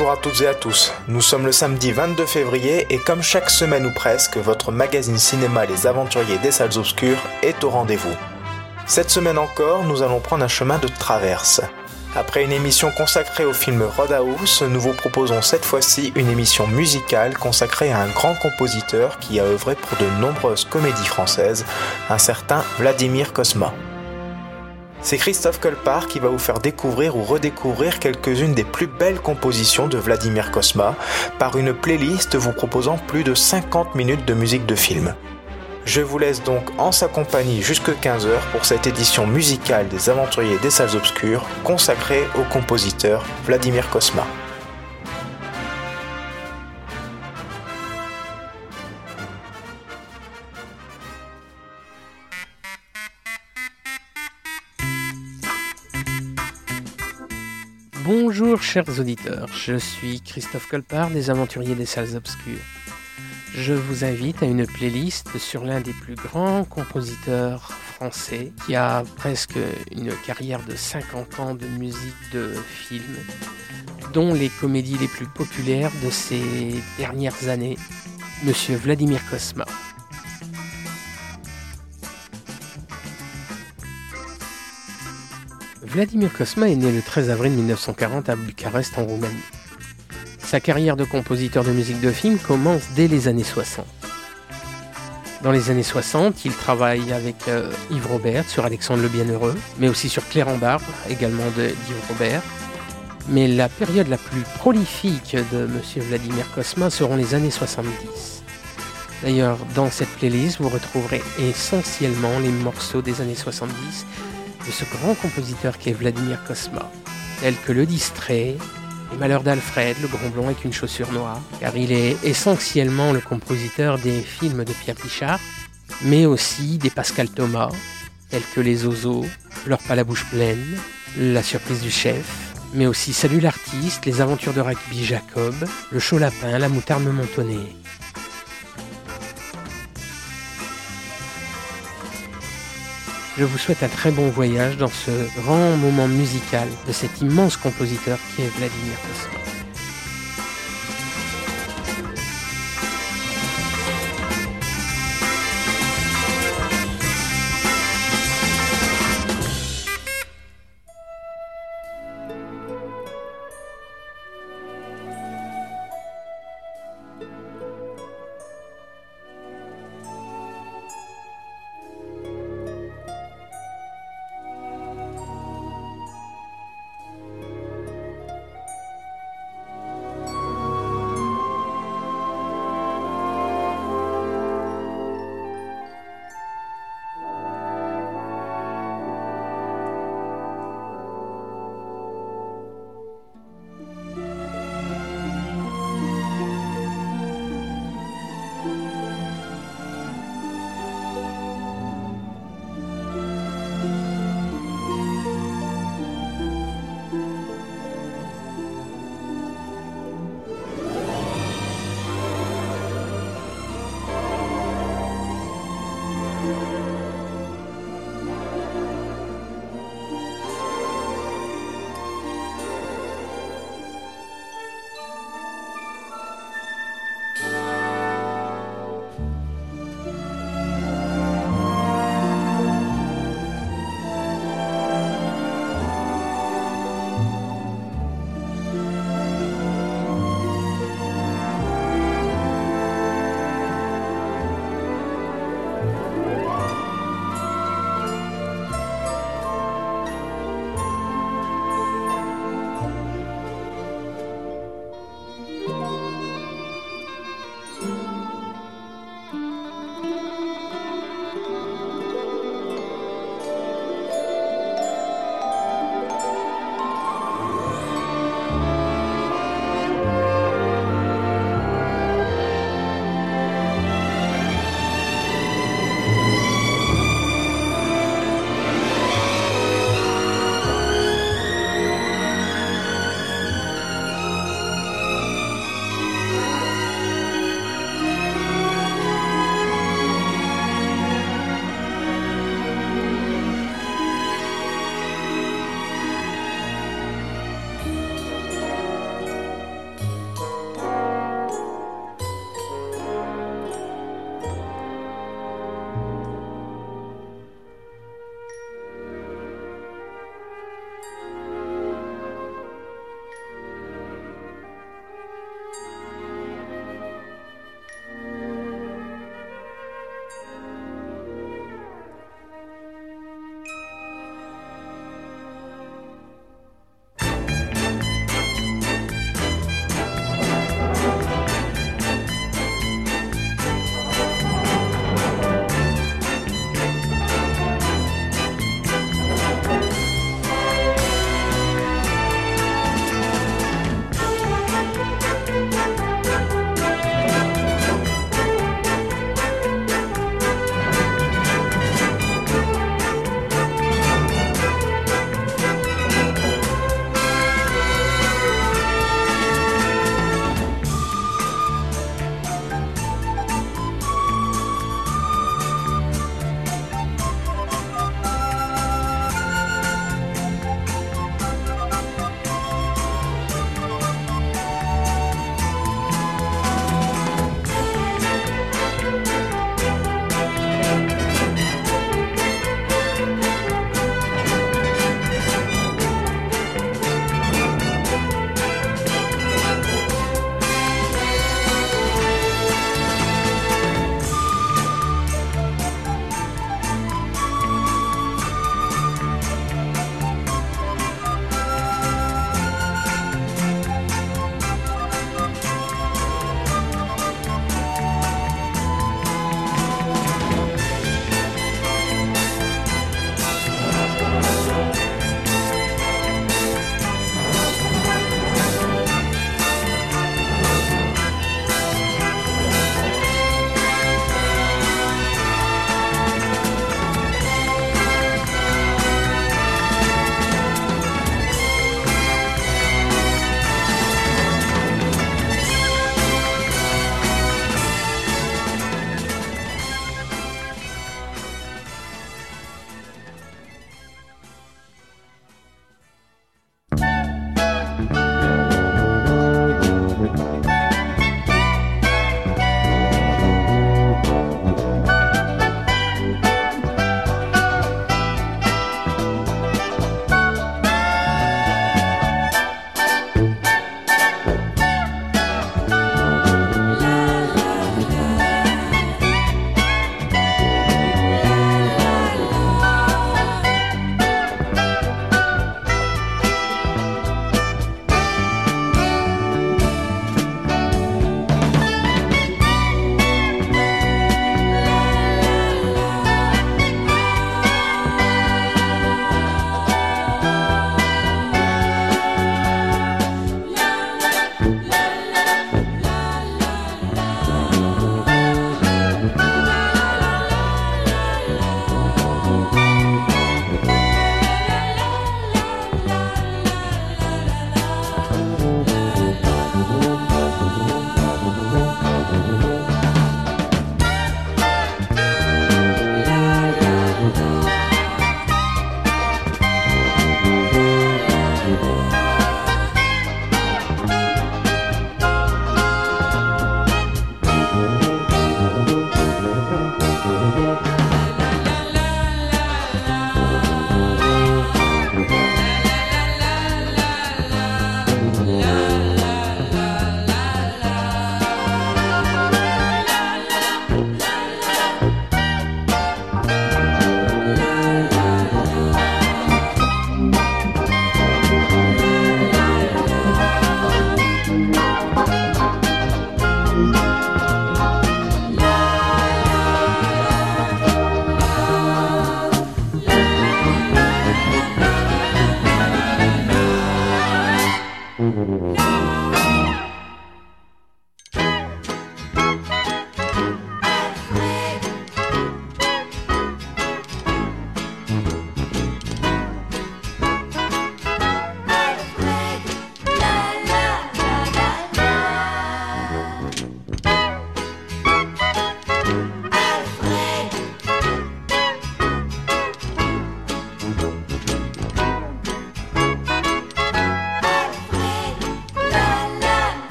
Bonjour à toutes et à tous. Nous sommes le samedi 22 février et comme chaque semaine ou presque, votre magazine cinéma Les Aventuriers des Salles Obscures est au rendez-vous. Cette semaine encore, nous allons prendre un chemin de traverse. Après une émission consacrée au film Roadhouse, nous vous proposons cette fois-ci une émission musicale consacrée à un grand compositeur qui a œuvré pour de nombreuses comédies françaises, un certain Vladimir Kosma. C'est Christophe Colpart qui va vous faire découvrir ou redécouvrir quelques-unes des plus belles compositions de Vladimir Kosma par une playlist vous proposant plus de 50 minutes de musique de film. Je vous laisse donc en sa compagnie jusque 15h pour cette édition musicale des Aventuriers des Salles Obscures consacrée au compositeur Vladimir Kosma. Bonjour chers auditeurs, je suis Christophe Colpart des Aventuriers des Salles Obscures. Je vous invite à une playlist sur l'un des plus grands compositeurs français qui a presque une carrière de 50 ans de musique de film, dont les comédies les plus populaires de ces dernières années, Monsieur Vladimir Kosma. Vladimir Kosma est né le 13 avril 1940 à Bucarest en Roumanie. Sa carrière de compositeur de musique de film commence dès les années 60. Dans les années 60, il travaille avec euh, Yves Robert sur Alexandre le Bienheureux, mais aussi sur Claire en Barbe, également d'Yves Robert. Mais la période la plus prolifique de M. Vladimir Kosma seront les années 70. D'ailleurs, dans cette playlist, vous retrouverez essentiellement les morceaux des années 70 de ce grand compositeur qui est Vladimir Kosma, tels que Le Distrait, Les Malheurs d'Alfred, Le Grand Blond avec une chaussure noire, car il est essentiellement le compositeur des films de Pierre Richard, mais aussi des Pascal Thomas, tels que Les Oiseaux, Leur pas la bouche pleine, La surprise du chef, mais aussi Salut l'artiste, Les aventures de Rugby Jacob, Le chaud lapin, La moutarde montonnée. Je vous souhaite un très bon voyage dans ce grand moment musical de cet immense compositeur qui est Vladimir Kosma.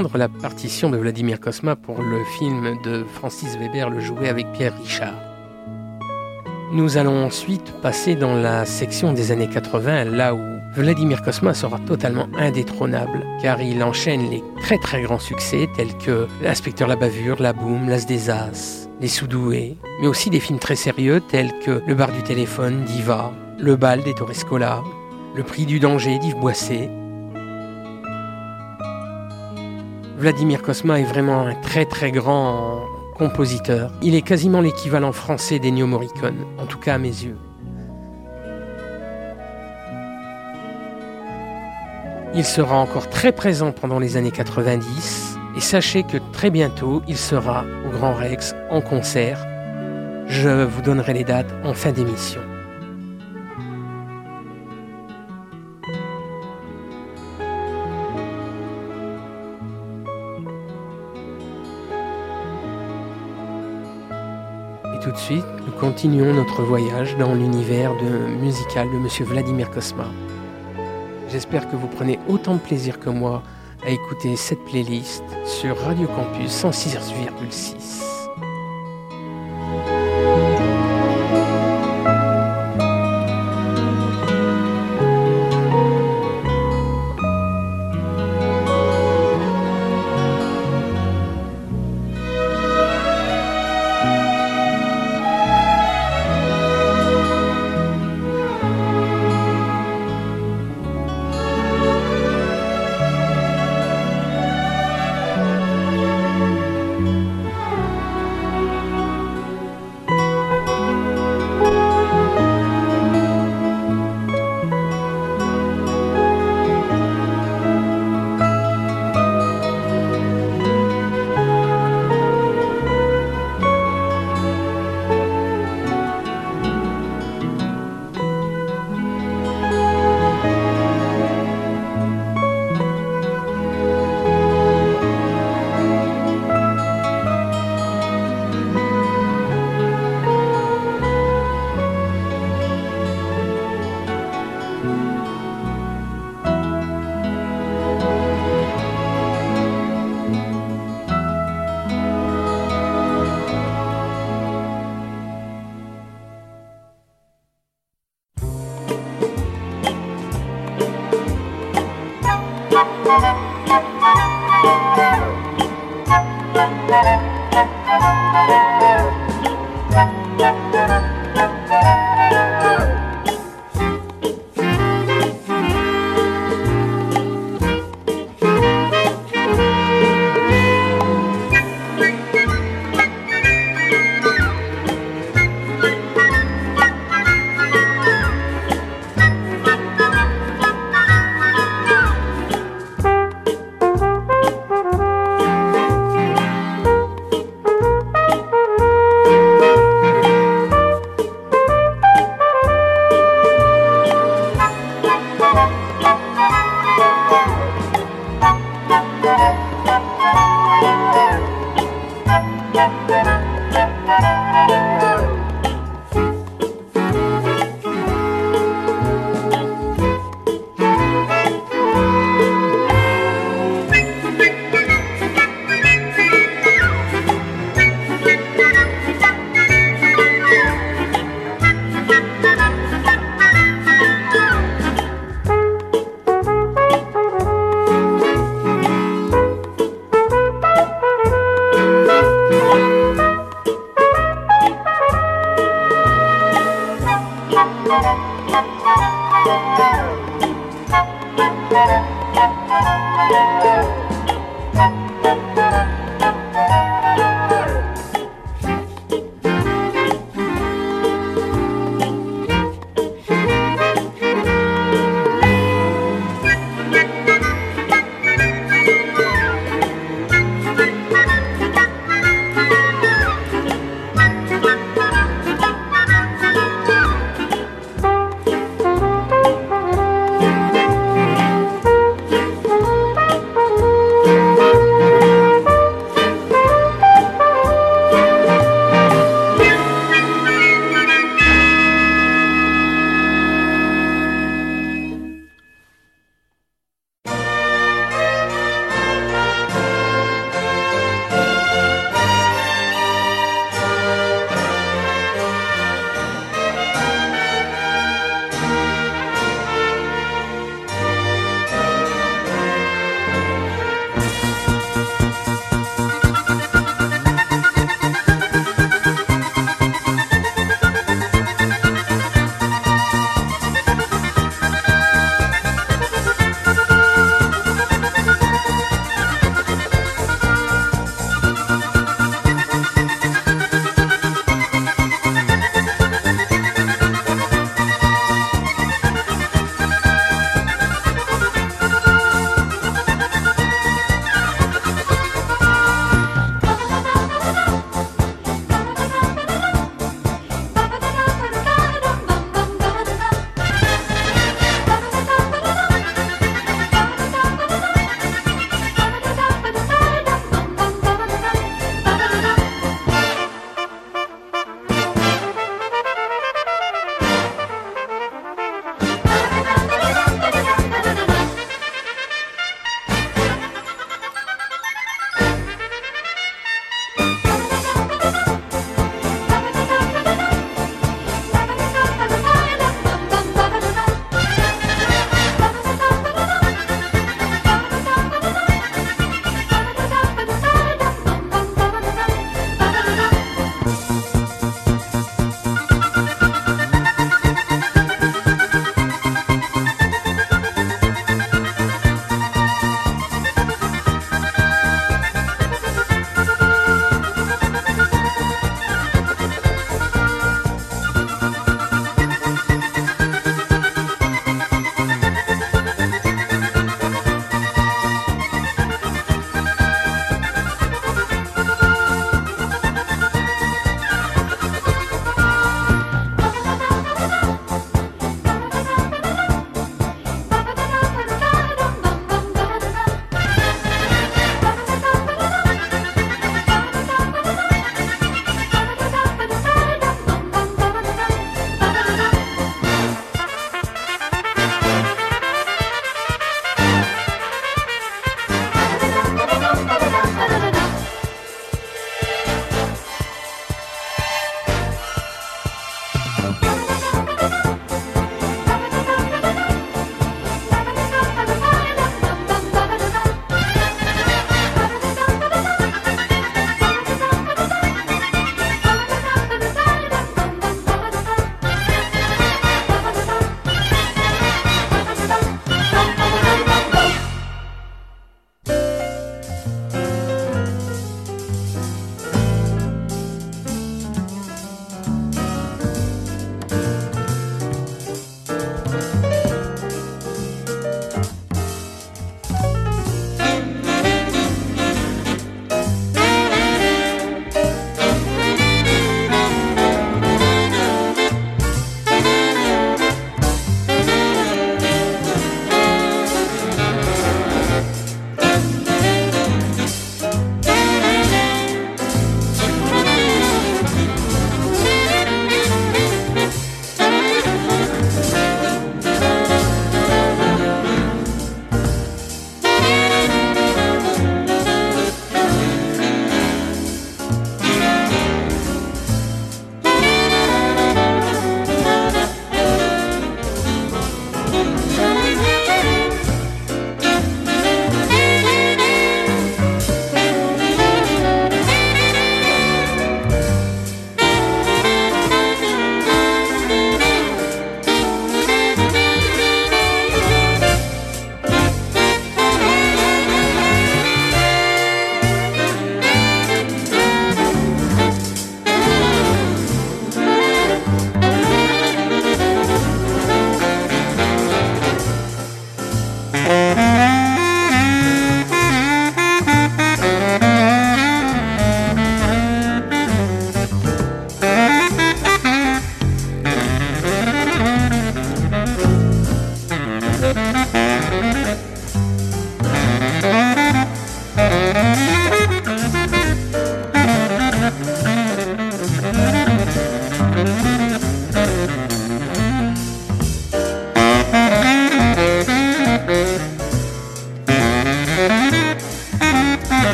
La partition de Vladimir Kosma pour le film de Francis Weber, Le jouet avec Pierre Richard. Nous allons ensuite passer dans la section des années 80, là où Vladimir Kosma sera totalement indétrônable, car il enchaîne les très très grands succès tels que L'inspecteur la bavure, La boum, L'as des As, Les Soudoués, mais aussi des films très sérieux tels que Le bar du téléphone, Diva, Le bal des Torrescola, Le prix du danger d'Yves Boisset, Vladimir Kosma est vraiment un très très grand compositeur. Il est quasiment l'équivalent français d'Ennio Morricone, en tout cas à mes yeux. Il sera encore très présent pendant les années 90 et sachez que très bientôt il sera au Grand Rex en concert. Je vous donnerai les dates en fin d'émission. Tout de suite, nous continuons notre voyage dans l'univers musical de Monsieur Vladimir Kosma. J'espère que vous prenez autant de plaisir que moi à écouter cette playlist sur Radio Campus 106,6.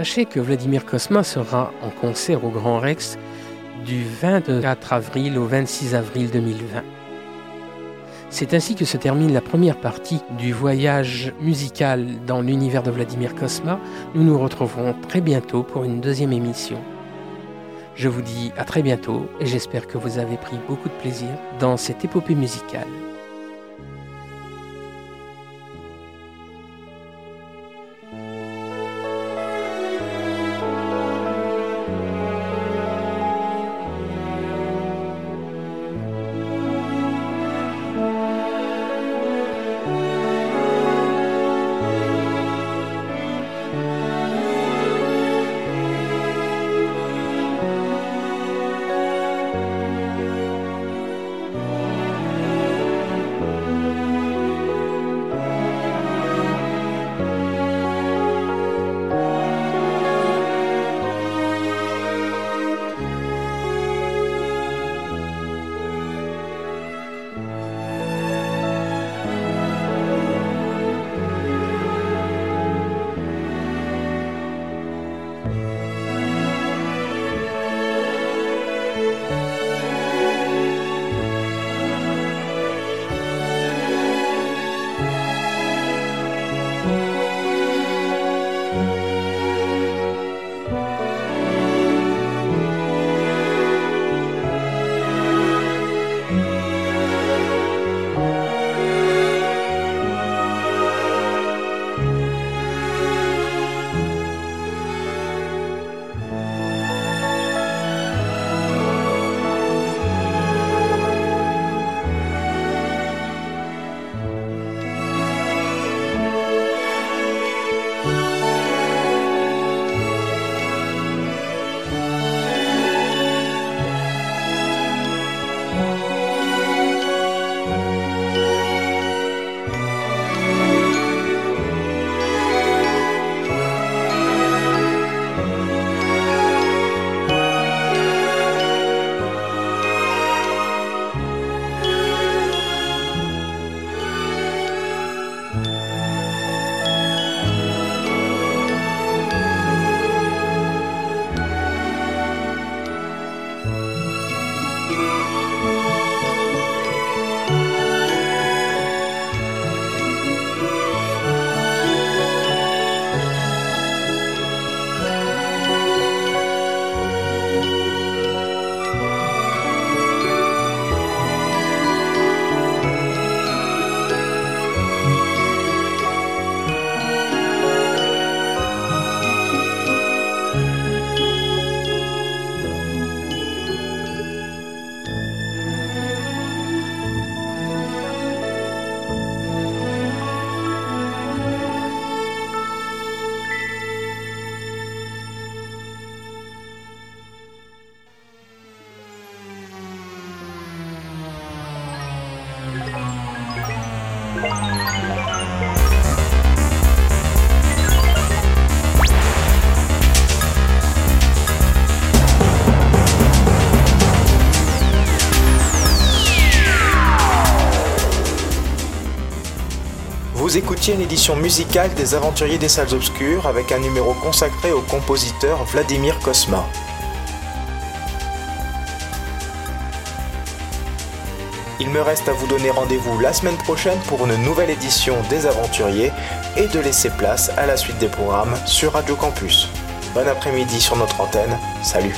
Sachez que Vladimir Kosma sera en concert au Grand Rex du 24 avril au 26 avril 2020. C'est ainsi que se termine la première partie du voyage musical dans l'univers de Vladimir Kosma. Nous nous retrouverons très bientôt pour une deuxième émission. Je vous dis à très bientôt et j'espère que vous avez pris beaucoup de plaisir dans cette épopée musicale. Vous écoutiez une édition musicale des Aventuriers des Salles Obscures avec un numéro consacré au compositeur Vladimir Kosma. Il me reste à vous donner rendez-vous la semaine prochaine pour une nouvelle édition des Aventuriers et de laisser place à la suite des programmes sur Radio Campus. Bon après-midi sur notre antenne, salut